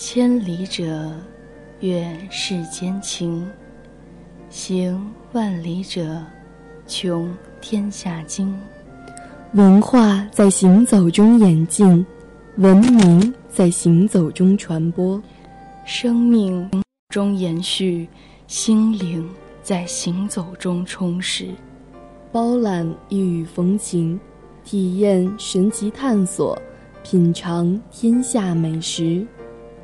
千里者，愿世间情；行万里者，穷天下经。文化在行走中演进，文明在行走中传播，生命中延续，心灵在行走中充实。包揽异域风情，体验神奇探索。品尝天下美食，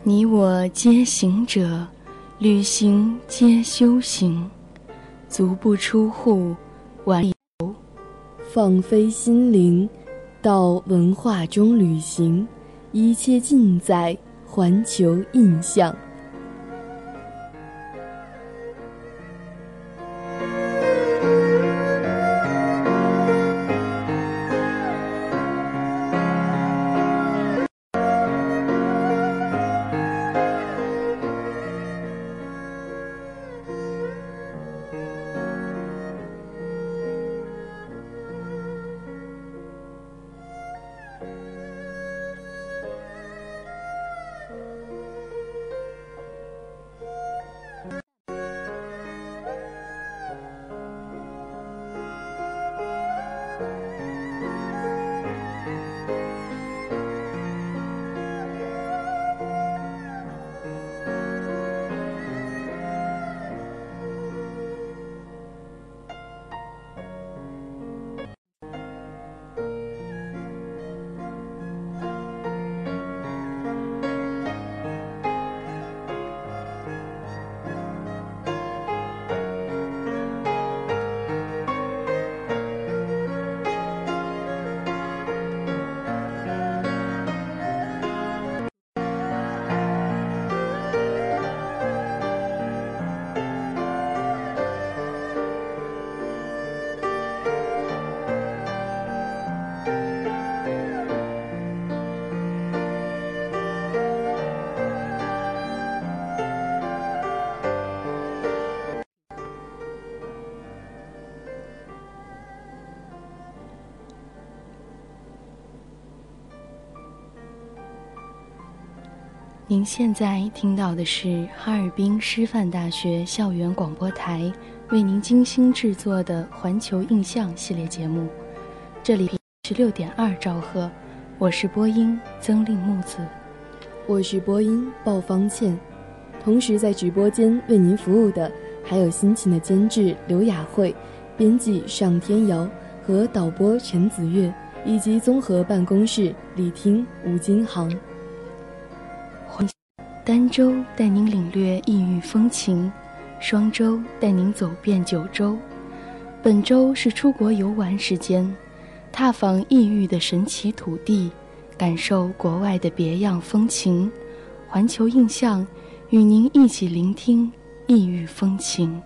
你我皆行者，旅行皆修行，足不出户，玩游，放飞心灵，到文化中旅行，一切尽在环球印象。您现在听到的是哈尔滨师范大学校园广播台为您精心制作的《环球印象》系列节目，这里是六点二兆赫，我是播音曾令木子，我是播音鲍方倩，同时在直播间为您服务的还有辛勤的监制刘雅慧、编辑尚天瑶和导播陈子月，以及综合办公室李听、吴金航。儋州带您领略异域风情，双州带您走遍九州。本周是出国游玩时间，踏访异域的神奇土地，感受国外的别样风情。环球印象，与您一起聆听异域风情。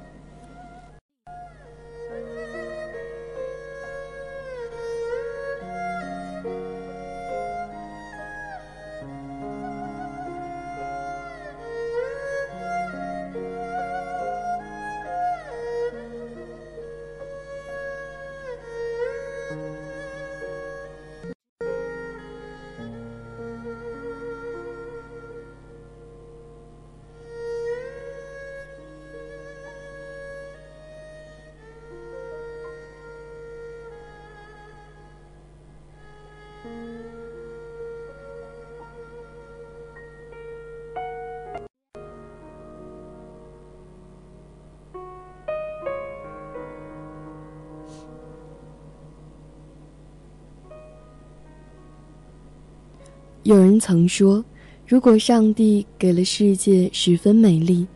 有人曾说，如果上帝给了世界十分美丽，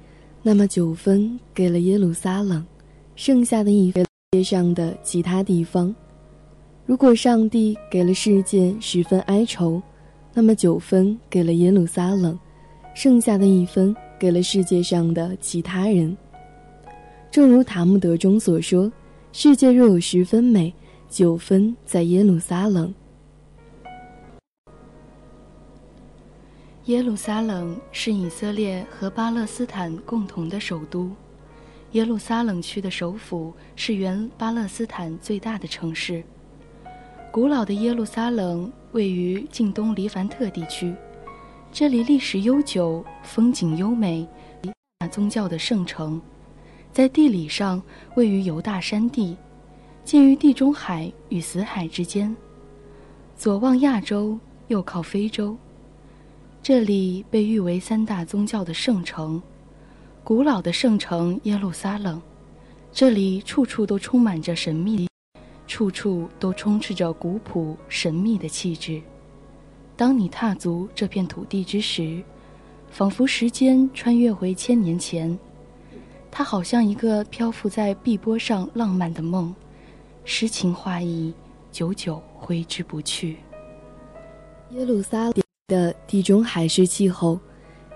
那么九分给了耶路撒冷，剩下的一分世界上的其他地方；如果上帝给了世界十分哀愁，那么九分给了耶路撒冷，剩下的一分给了世界上的其他人。正如塔木德中所说：“世界若有十分美，九分在耶路撒冷。”耶路撒冷是以色列和巴勒斯坦共同的首都。耶路撒冷区的首府是原巴勒斯坦最大的城市。古老的耶路撒冷位于近东黎凡特地区，这里历史悠久，风景优美，宗教的圣城。在地理上位于犹大山地，介于地中海与死海之间，左望亚洲，右靠非洲。这里被誉为三大宗教的圣城，古老的圣城耶路撒冷。这里处处都充满着神秘，处处都充斥着古朴神秘的气质。当你踏足这片土地之时，仿佛时间穿越回千年前，它好像一个漂浮在碧波上浪漫的梦，诗情画意，久久挥之不去。耶路撒冷。的地中海式气候，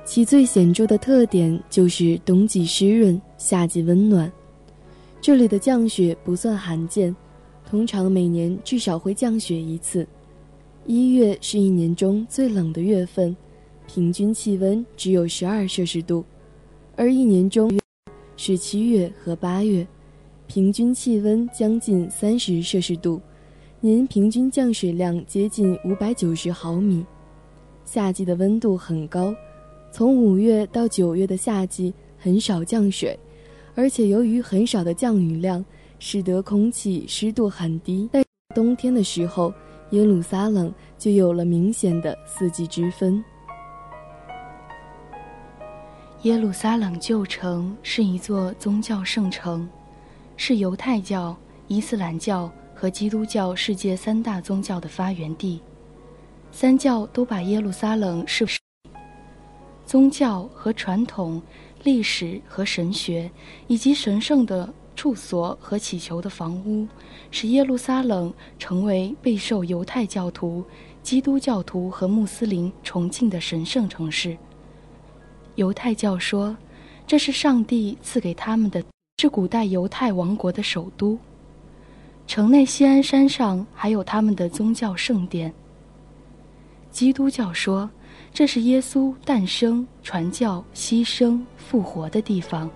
其最显著的特点就是冬季湿润，夏季温暖。这里的降雪不算罕见，通常每年至少会降雪一次。一月是一年中最冷的月份，平均气温只有十二摄氏度；而一年中是七月和八月，平均气温将近三十摄氏度，年平均降水量接近五百九十毫米。夏季的温度很高，从五月到九月的夏季很少降水，而且由于很少的降雨量，使得空气湿度很低。在冬天的时候，耶路撒冷就有了明显的四季之分。耶路撒冷旧城是一座宗教圣城，是犹太教、伊斯兰教和基督教世界三大宗教的发源地。三教都把耶路撒冷视宗教和传统、历史和神学，以及神圣的处所和祈求的房屋，使耶路撒冷成为备受犹太教徒、基督教徒和穆斯林崇敬的神圣城市。犹太教说，这是上帝赐给他们的，是古代犹太王国的首都。城内西安山上还有他们的宗教圣殿。基督教说，这是耶稣诞生、传教、牺牲、复活的地方，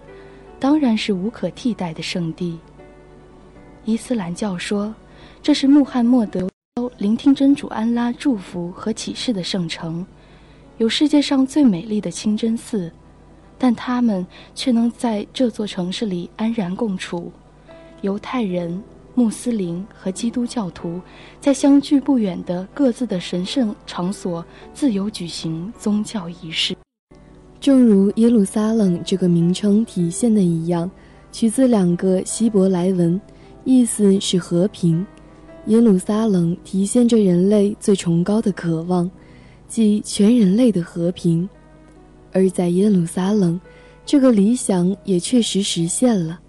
当然是无可替代的圣地。伊斯兰教说，这是穆罕默德聆听真主安拉祝福和启示的圣城，有世界上最美丽的清真寺，但他们却能在这座城市里安然共处。犹太人。穆斯林和基督教徒在相距不远的各自的神圣场所自由举行宗教仪式。正如耶路撒冷这个名称体现的一样，取自两个希伯来文，意思是和平。耶路撒冷体现着人类最崇高的渴望，即全人类的和平。而在耶路撒冷，这个理想也确实实现了。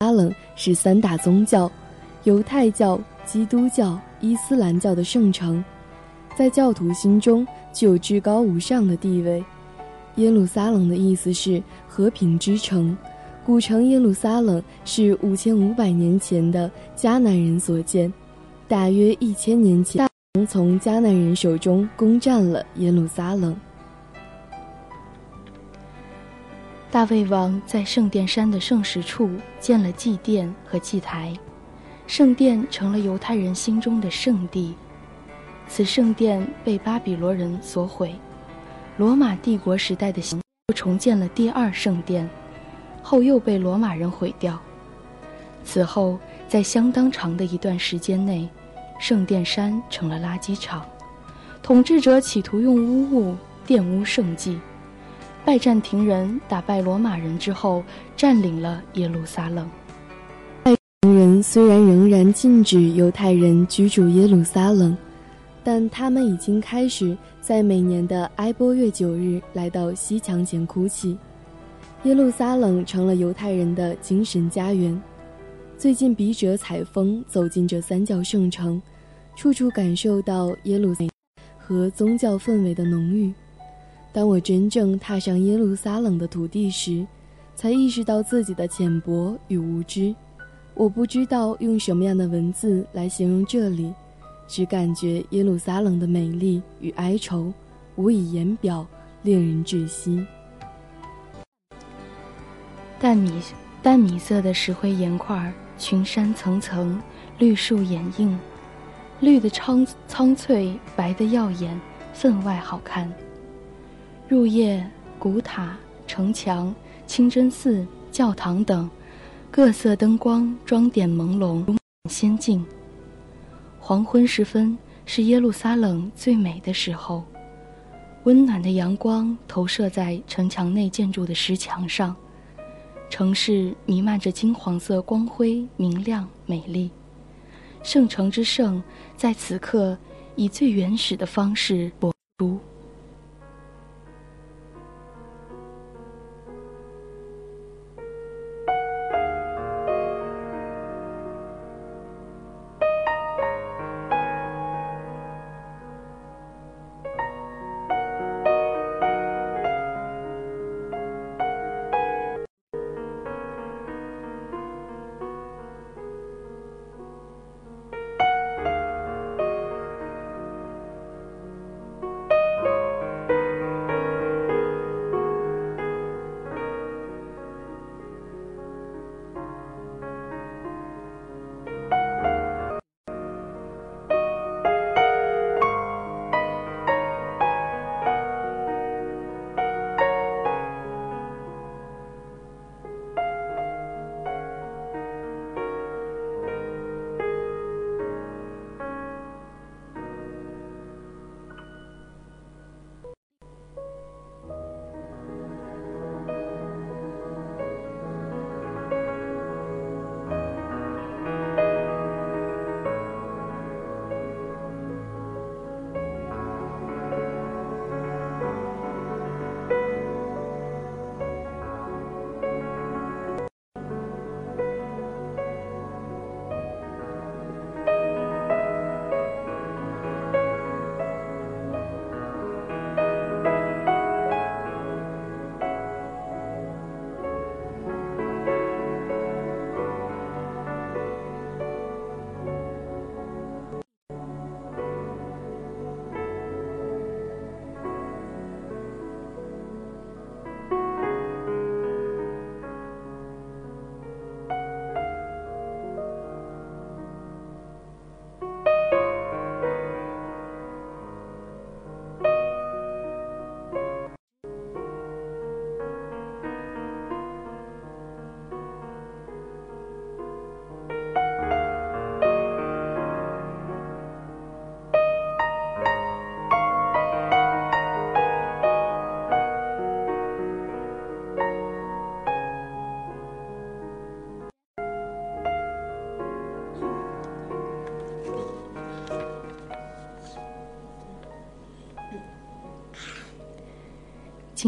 阿冷是三大宗教——犹太教、基督教、伊斯兰教的圣城，在教徒心中具有至高无上的地位。耶路撒冷的意思是和平之城。古城耶路撒冷是五千五百年前的迦南人所建，大约一千年前，从迦南人手中攻占了耶路撒冷。大卫王在圣殿山的圣石处建了祭殿和祭台，圣殿成了犹太人心中的圣地。此圣殿被巴比伦人所毁，罗马帝国时代的行又重建了第二圣殿，后又被罗马人毁掉。此后，在相当长的一段时间内，圣殿山成了垃圾场，统治者企图用污物玷污圣迹。拜占庭人打败罗马人之后，占领了耶路撒冷。拜占庭人虽然仍然禁止犹太人居住耶路撒冷，但他们已经开始在每年的埃波月九日来到西墙前哭泣。耶路撒冷成了犹太人的精神家园。最近，笔者采风走进这三教圣城，处处感受到耶路撒和宗教氛围的浓郁。当我真正踏上耶路撒冷的土地时，才意识到自己的浅薄与无知。我不知道用什么样的文字来形容这里，只感觉耶路撒冷的美丽与哀愁无以言表，令人窒息。淡米淡米色的石灰岩块，群山层层，绿树掩映，绿的苍苍翠，白的耀眼，分外好看。入夜，古塔、城墙、清真寺、教堂等。各色灯光装点朦胧，仙境。黄昏时分是耶路撒冷最美的时候，温暖的阳光投射在城墙内建筑的石墙上，城市弥漫着金黄色光辉，明亮美丽。圣城之圣在此刻以最原始的方式播出。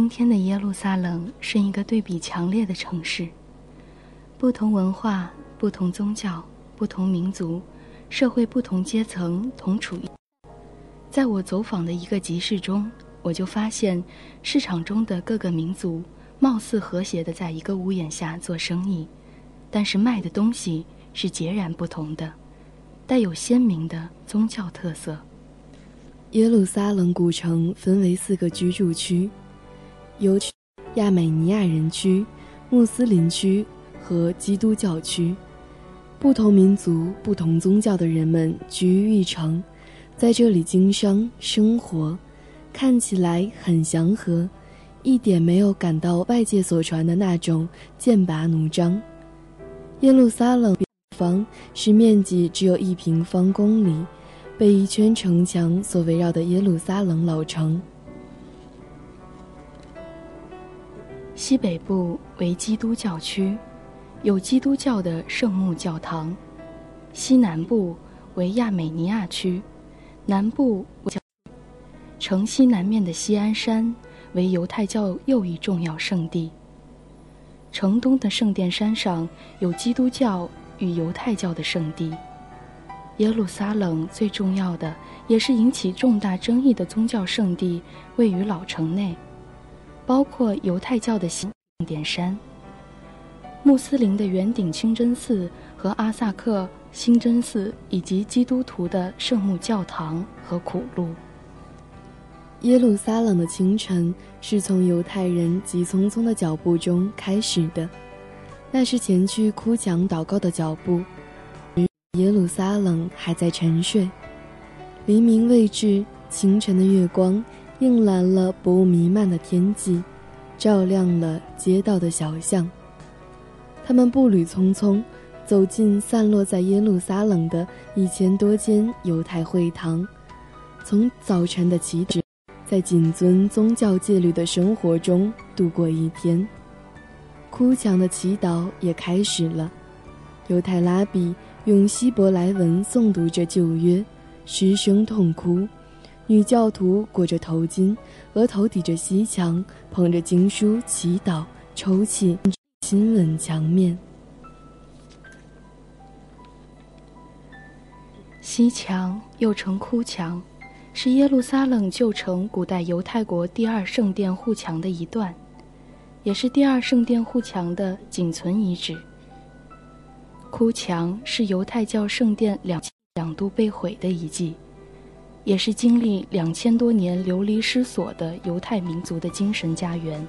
今天的耶路撒冷是一个对比强烈的城市，不同文化、不同宗教、不同民族、社会不同阶层同处一。在我走访的一个集市中，我就发现，市场中的各个民族貌似和谐的在一个屋檐下做生意，但是卖的东西是截然不同的，带有鲜明的宗教特色。耶路撒冷古城分为四个居住区。尤其亚美尼亚人区、穆斯林区和基督教区，不同民族、不同宗教的人们聚于一城，在这里经商生活，看起来很祥和，一点没有感到外界所传的那种剑拔弩张。耶路撒冷方是面积只有一平方公里，被一圈城墙所围绕的耶路撒冷老城。西北部为基督教区，有基督教的圣母教堂；西南部为亚美尼亚区，南部城西南面的锡安山为犹太教又一重要圣地。城东的圣殿山上有基督教与犹太教的圣地。耶路撒冷最重要的，也是引起重大争议的宗教圣地位于老城内，包括犹太教的圣殿山、穆斯林的圆顶清真寺和阿萨克清真寺，以及基督徒的圣母教堂和苦路。耶路撒冷的清晨是从犹太人急匆匆的脚步中开始的，那是前去哭墙祷告的脚步。耶路撒冷还在沉睡，黎明未至，清晨的月光映蓝了薄雾弥漫的天际，照亮了街道的小巷。他们步履匆匆，走进散落在耶路撒冷的一千多间犹太会堂，从早晨的起止。在谨遵宗教戒律的生活中度过一天，哭墙的祈祷也开始了。犹太拉比用希伯来文诵读着旧约，失声痛哭。女教徒裹着头巾，额头抵着西墙，捧着经书祈祷、抽泣、亲吻墙面。西墙又称哭墙。是耶路撒冷旧城古代犹太国第二圣殿护墙的一段，也是第二圣殿护墙的仅存遗址。哭墙是犹太教圣殿两两度被毁的遗迹，也是经历两千多年流离失所的犹太民族的精神家园。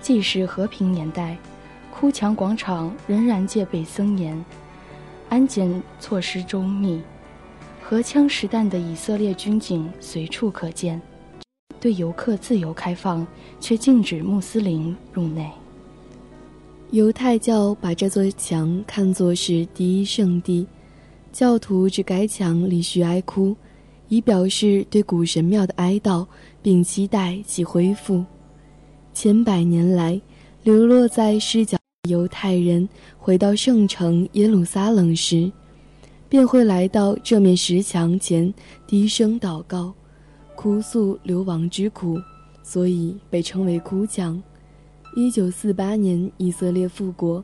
即使和平年代，哭墙广场仍然戒备森严，安检措施周密。荷枪实弹的以色列军警随处可见，对游客自由开放，却禁止穆斯林入内。犹太教把这座墙看作是第一圣地，教徒至该墙里许哀哭，以表示对古神庙的哀悼，并期待其恢复。千百年来，流落在失脚犹太人回到圣城耶路撒冷时。便会来到这面石墙前，低声祷告，哭诉流亡之苦，所以被称为哭墙。一九四八年，以色列复国，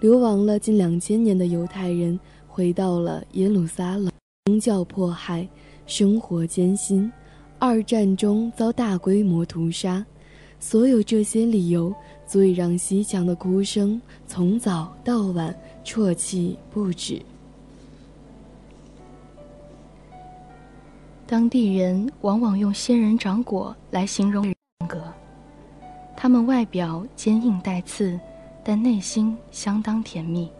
流亡了近两千年的犹太人回到了耶路撒冷，宗教迫害，生活艰辛，二战中遭大规模屠杀，所有这些理由，足以让西墙的哭声从早到晚啜泣不止。当地人往往用仙人掌果来形容人格，他们外表坚硬带刺，但内心相当甜蜜。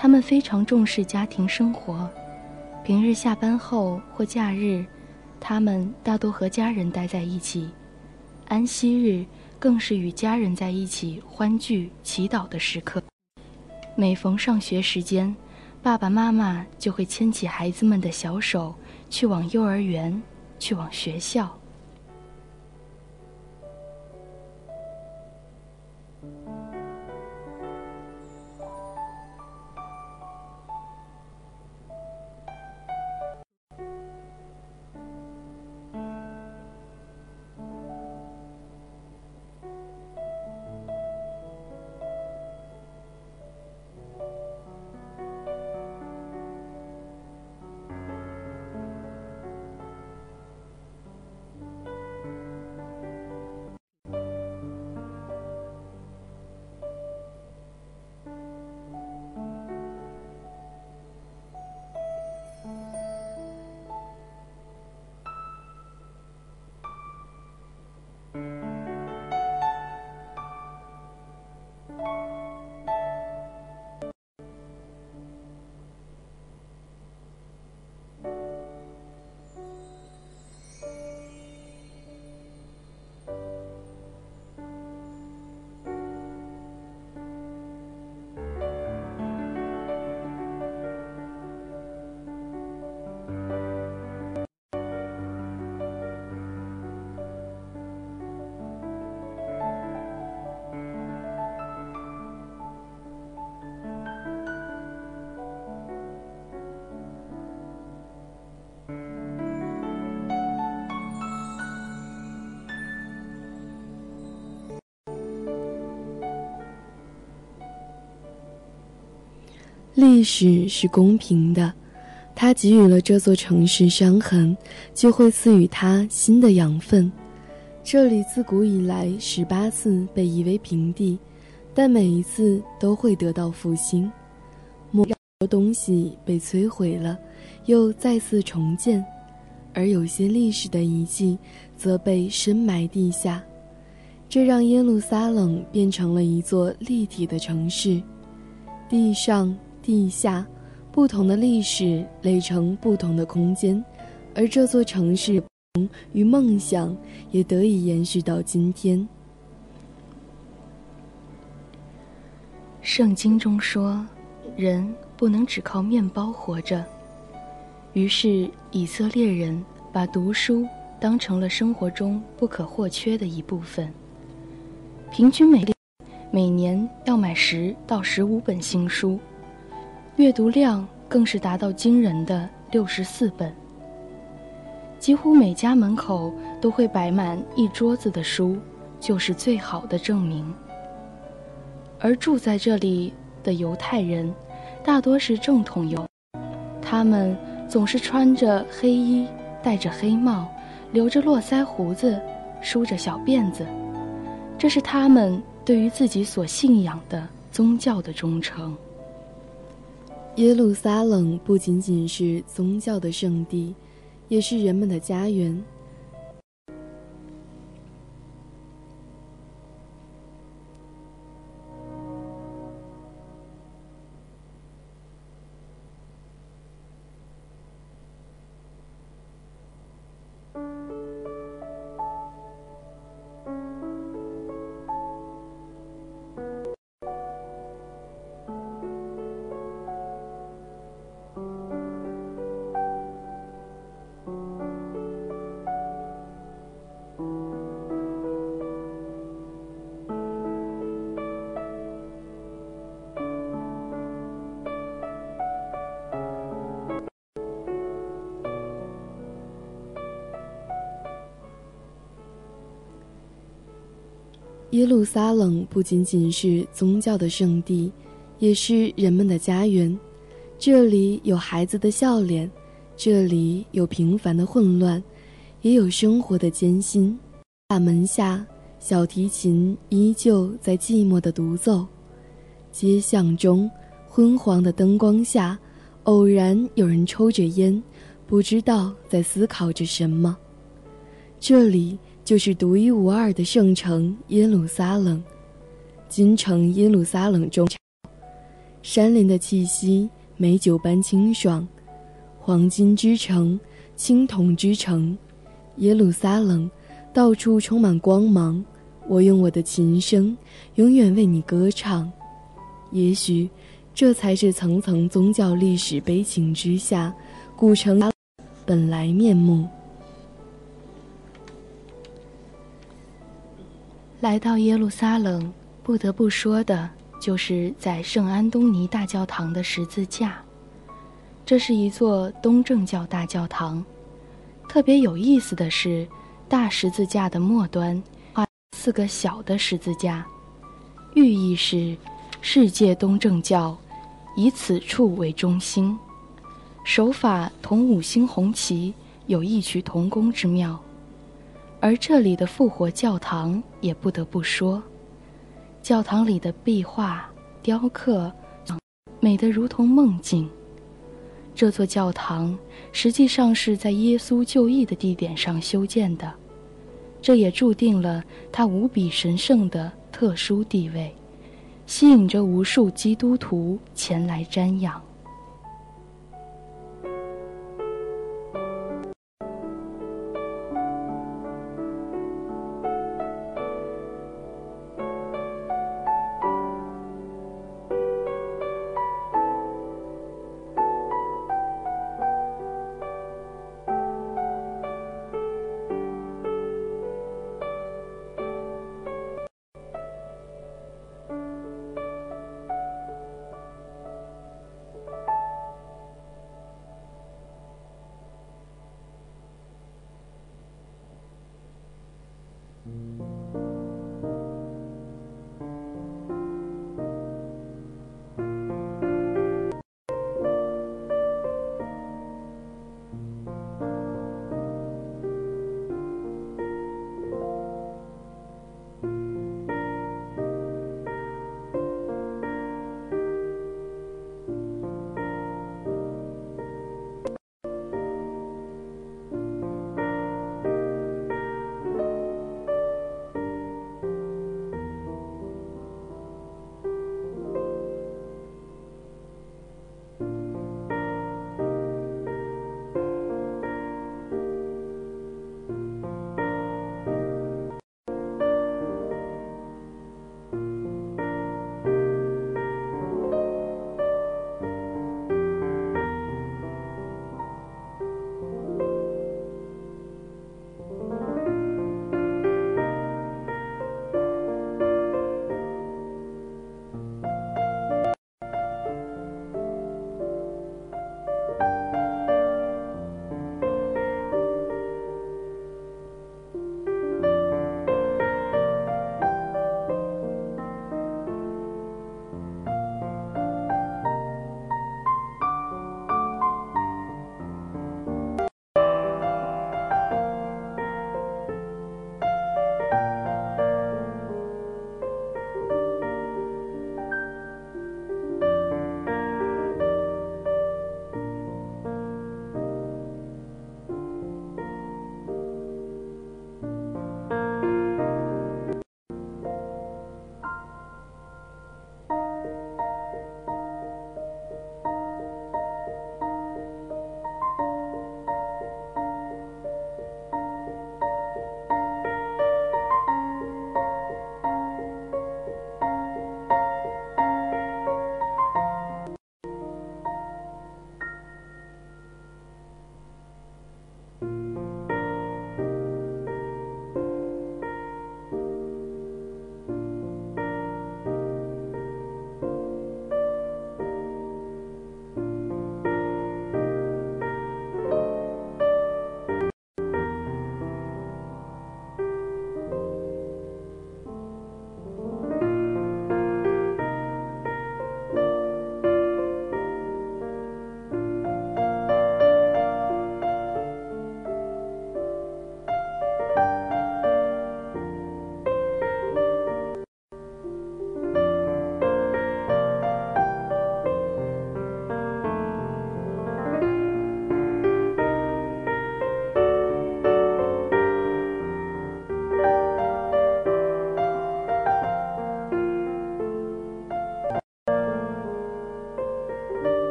他们非常重视家庭生活，平日下班后或假日，他们大多和家人待在一起；安息日更是与家人在一起欢聚、祈祷的时刻。每逢上学时间，爸爸妈妈就会牵起孩子们的小手。去往幼儿园，去往学校。历史是公平的，它给予了这座城市伤痕，就会赐予它新的养分。这里自古以来十八次被夷为平地，但每一次都会得到复兴。很多东西被摧毁了，又再次重建，而有些历史的遗迹则被深埋地下，这让耶路撒冷变成了一座立体的城市。地上、地下，不同的历史垒成不同的空间，而这座城市。与梦想也得以延续到今天。圣经中说，人不能只靠面包活着。于是以色列人把读书当成了生活中不可或缺的一部分。平均每每年要买十到十五本新书，阅读量更是达到惊人的六十四本。几乎每家门口都会摆满一桌子的书，就是最好的证明。而住在这里的犹太人，大多是正统犹，他们总是穿着黑衣，戴着黑帽，留着络腮胡子，梳着小辫子，这是他们对于自己所信仰的宗教的忠诚。耶路撒冷不仅仅是宗教的圣地。也是人们的家园。耶路撒冷不仅仅是宗教的圣地，也是人们的家园。这里有孩子的笑脸，这里有平凡的混乱，也有生活的艰辛。大门下，小提琴依旧在寂寞的独奏。街巷中，昏黄的灯光下，偶然有人抽着烟，不知道在思考着什么。这里。就是独一无二的圣城耶路撒冷，金城耶路撒冷中，山林的气息美酒般清爽，黄金之城，青铜之城，耶路撒冷，到处充满光芒。我用我的琴声，永远为你歌唱。也许，这才是层层宗教历史悲情之下，古城本来面目。来到耶路撒冷，不得不说的就是在圣安东尼大教堂的十字架。这是一座东正教大教堂。特别有意思的是，大十字架的末端画四个小的十字架，寓意是世界东正教以此处为中心，手法同五星红旗有异曲同工之妙。而这里的复活教堂也不得不说，教堂里的壁画、雕刻，美得如同梦境。这座教堂实际上是在耶稣就义的地点上修建的，这也注定了它无比神圣的特殊地位，吸引着无数基督徒前来瞻仰。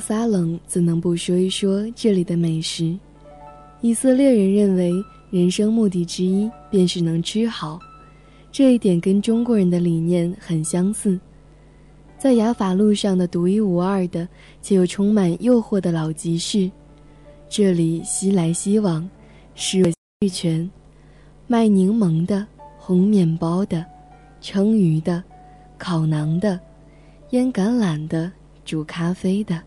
撒冷，怎能不说一说这里的美食？以色列人认为，人生目的之一便是能吃好，这一点跟中国人的理念很相似。在雅法路上的独一无二的且又充满诱惑的老集市，这里西来西往，是俱全，卖柠檬的、烘面包的、称鱼的、烤馕的、腌橄榄的。煮咖啡的，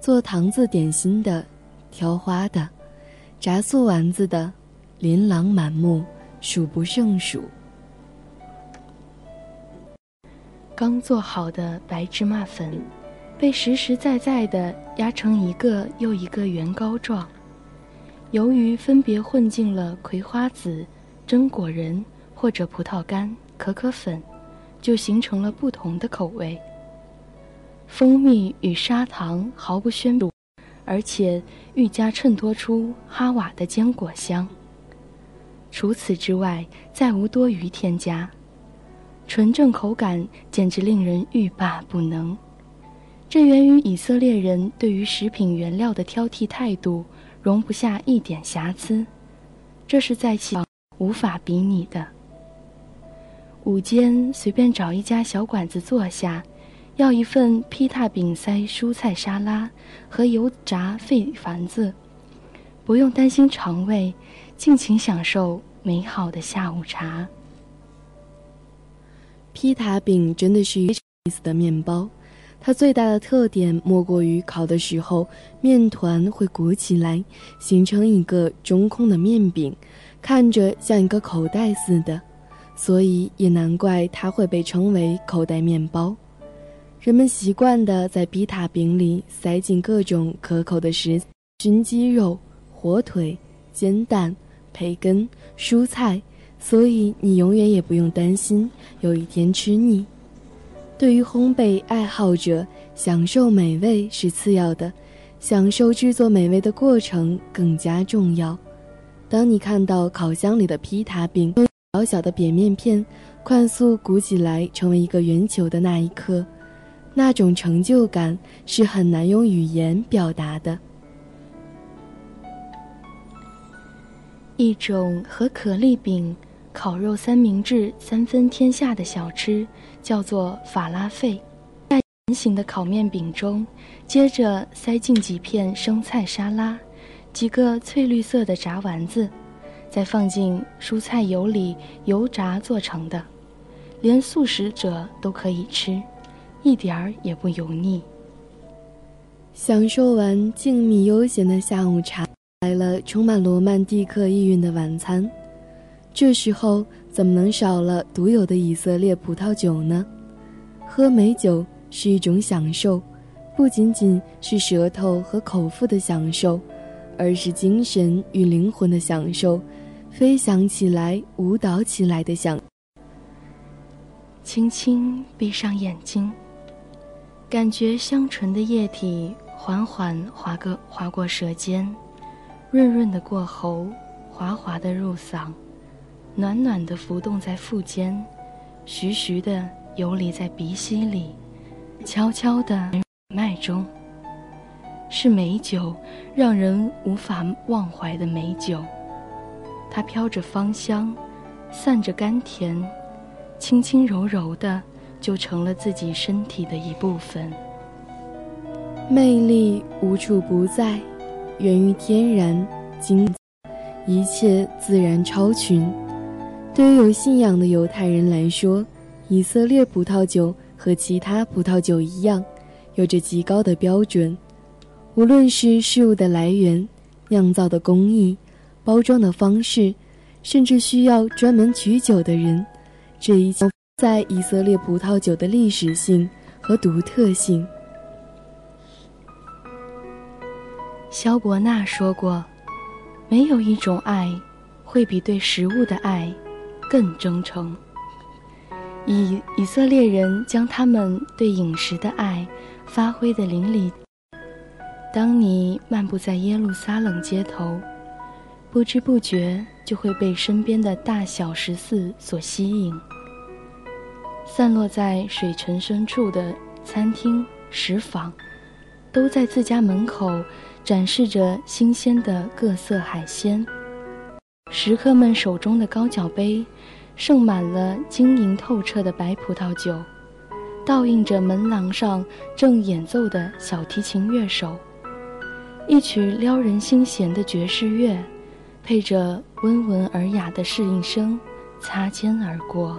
做糖渍点心的，挑花的，炸素丸子的，琳琅满目，数不胜数。刚做好的白芝麻粉，被实实在在的压成一个又一个圆糕状，由于分别混进了葵花籽、榛果仁或者葡萄干、可可粉，就形成了不同的口味。蜂蜜与砂糖毫不宣布，而且愈加衬托出哈瓦的坚果香。除此之外，再无多余添加，纯正口感简直令人欲罢不能。这源于以色列人对于食品原料的挑剔态度，容不下一点瑕疵，这是在其无法比拟的。午间随便找一家小馆子坐下。要一份披萨饼塞蔬菜沙拉和油炸费凡子，不用担心肠胃，尽情享受美好的下午茶。披萨饼真的是一个意思的面包，它最大的特点莫过于烤的时候面团会鼓起来，形成一个中空的面饼，看着像一个口袋似的，所以也难怪它会被称为口袋面包。人们习惯地在比塔饼里塞进各种可口的食：熏鸡肉、火腿、煎蛋、培根、蔬菜，所以你永远也不用担心有一天吃腻。对于烘焙爱好者，享受美味是次要的，享受制作美味的过程更加重要。当你看到烤箱里的披萨饼，小小的扁面片快速鼓起来成为一个圆球的那一刻。那种成就感是很难用语言表达的。一种和可丽饼、烤肉三明治三分天下的小吃，叫做法拉费。在圆形的烤面饼中，接着塞进几片生菜沙拉，几个翠绿色的炸丸子，再放进蔬菜油里油炸做成的，连素食者都可以吃。一点儿也不油腻。享受完静谧悠闲的下午茶，来了充满罗曼蒂克意蕴的晚餐。这时候怎么能少了独有的以色列葡萄酒呢？喝美酒是一种享受，不仅仅是舌头和口腹的享受，而是精神与灵魂的享受，飞翔起来、舞蹈起来的享。轻轻闭上眼睛。感觉香醇的液体缓缓划过划过舌尖，润润的过喉，滑滑的入嗓，暖暖的浮动在腹间，徐徐的游离在鼻息里，悄悄的脉中。是美酒，让人无法忘怀的美酒。它飘着芳香，散着甘甜，轻轻柔柔的。就成了自己身体的一部分。魅力无处不在，源于天然，精，一切自然超群。对于有信仰的犹太人来说，以色列葡萄酒和其他葡萄酒一样，有着极高的标准。无论是事物的来源、酿造的工艺、包装的方式，甚至需要专门取酒的人，这一切。在以色列葡萄酒的历史性和独特性，肖伯纳说过：“没有一种爱，会比对食物的爱更真诚。”以以色列人将他们对饮食的爱发挥的淋漓。当你漫步在耶路撒冷街头，不知不觉就会被身边的大小十四所吸引。散落在水城深处的餐厅、食坊，都都在自家门口展示着新鲜的各色海鲜。食客们手中的高脚杯，盛满了晶莹透彻的白葡萄酒，倒映着门廊上正演奏的小提琴乐手。一曲撩人心弦的爵士乐，配着温文尔雅的适应声，擦肩而过。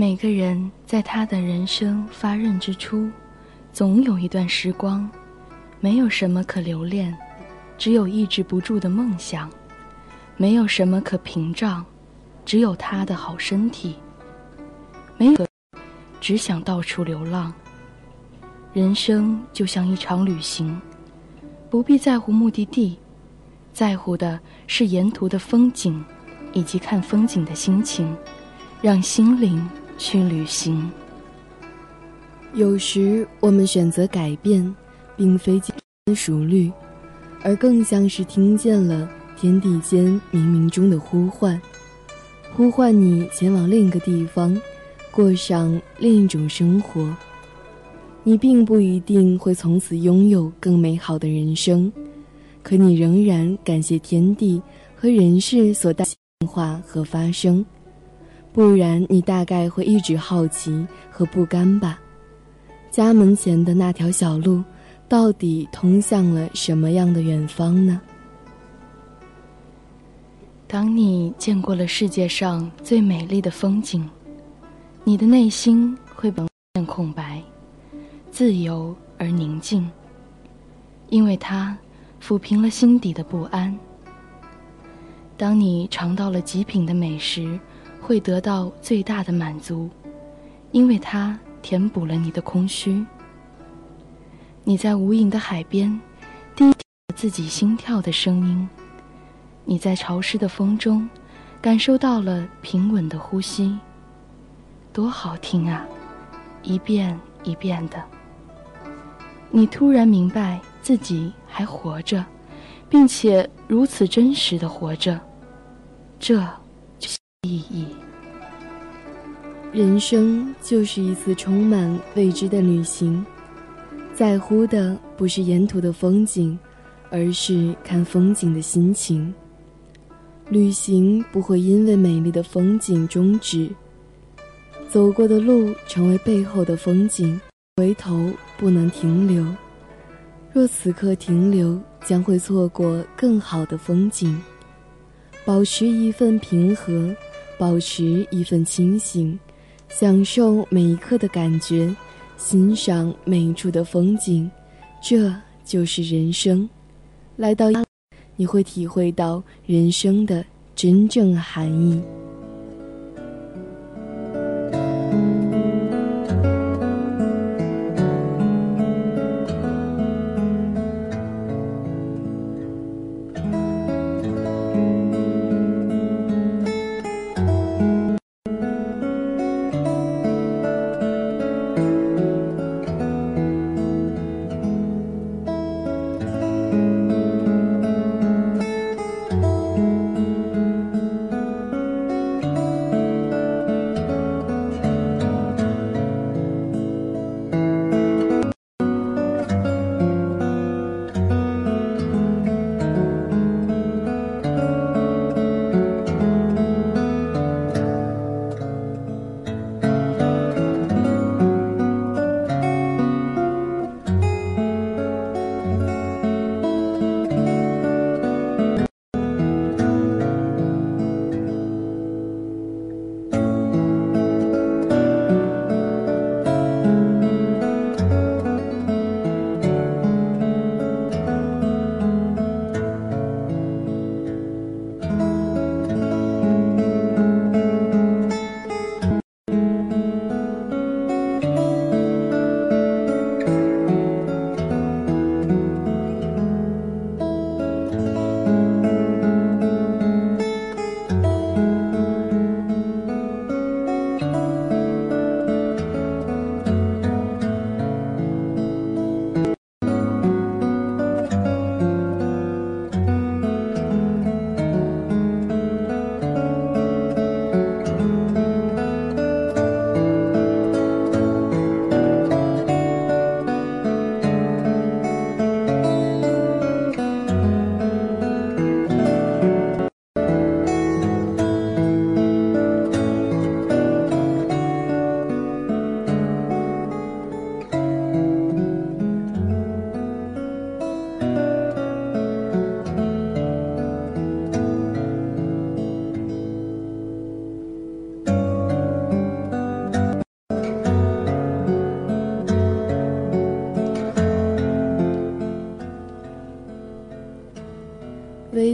每个人在他的人生发轫之初，总有一段时光，没有什么可留恋，只有抑制不住的梦想；没有什么可屏障，只有他的好身体；没有，只想到处流浪。人生就像一场旅行，不必在乎目的地，在乎的是沿途的风景，以及看风景的心情，让心灵。去旅行。有时我们选择改变，并非深思熟虑，而更像是听见了天地间冥冥中的呼唤，呼唤你前往另一个地方，过上另一种生活。你并不一定会从此拥有更美好的人生，可你仍然感谢天地和人世所带变化和发生。不然，你大概会一直好奇和不甘吧？家门前的那条小路，到底通向了什么样的远方呢？当你见过了世界上最美丽的风景，你的内心会一片空白，自由而宁静，因为它抚平了心底的不安。当你尝到了极品的美食。会得到最大的满足，因为它填补了你的空虚。你在无垠的海边，听自己心跳的声音；你在潮湿的风中，感受到了平稳的呼吸。多好听啊！一遍一遍的。你突然明白自己还活着，并且如此真实的活着。这。意义。人生就是一次充满未知的旅行，在乎的不是沿途的风景，而是看风景的心情。旅行不会因为美丽的风景终止，走过的路成为背后的风景，回头不能停留。若此刻停留，将会错过更好的风景。保持一份平和，保持一份清醒，享受每一刻的感觉，欣赏每一处的风景，这就是人生。来到。你会体会到人生的真正含义。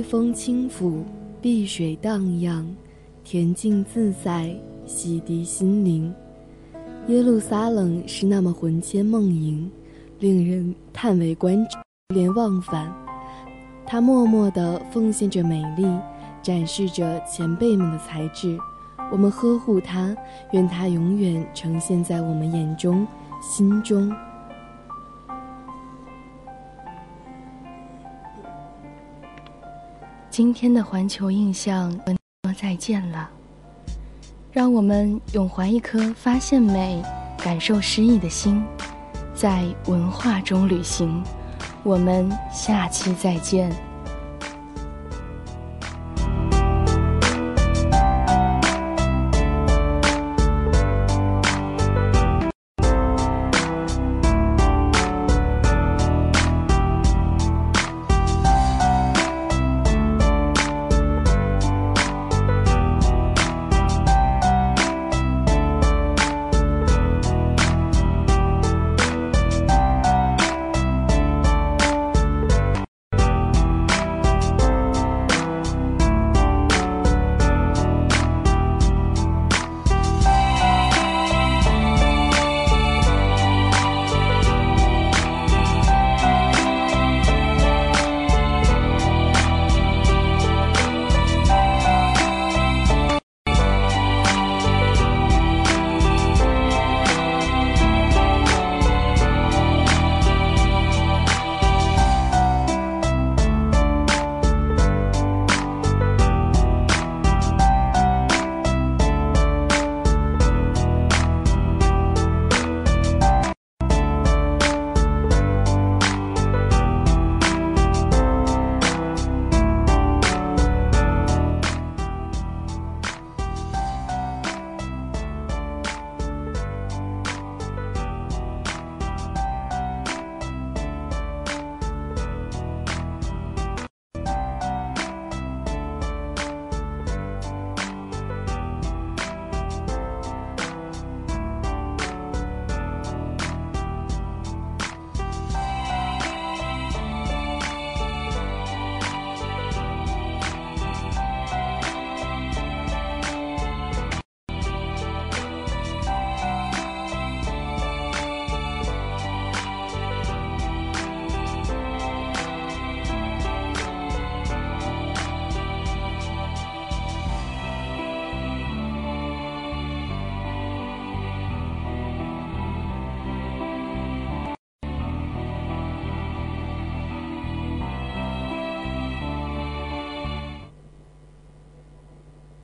风轻抚，碧水荡漾，恬静自在，洗涤心灵。耶路撒冷是那么魂牵梦萦，令人叹为观止，流连忘返。它默默地奉献着美丽，展示着前辈们的才智。我们呵护它，愿它永远呈现在我们眼中、心中。今天的环球印象说再见了，让我们永怀一颗发现美、感受诗意的心，在文化中旅行。我们下期再见。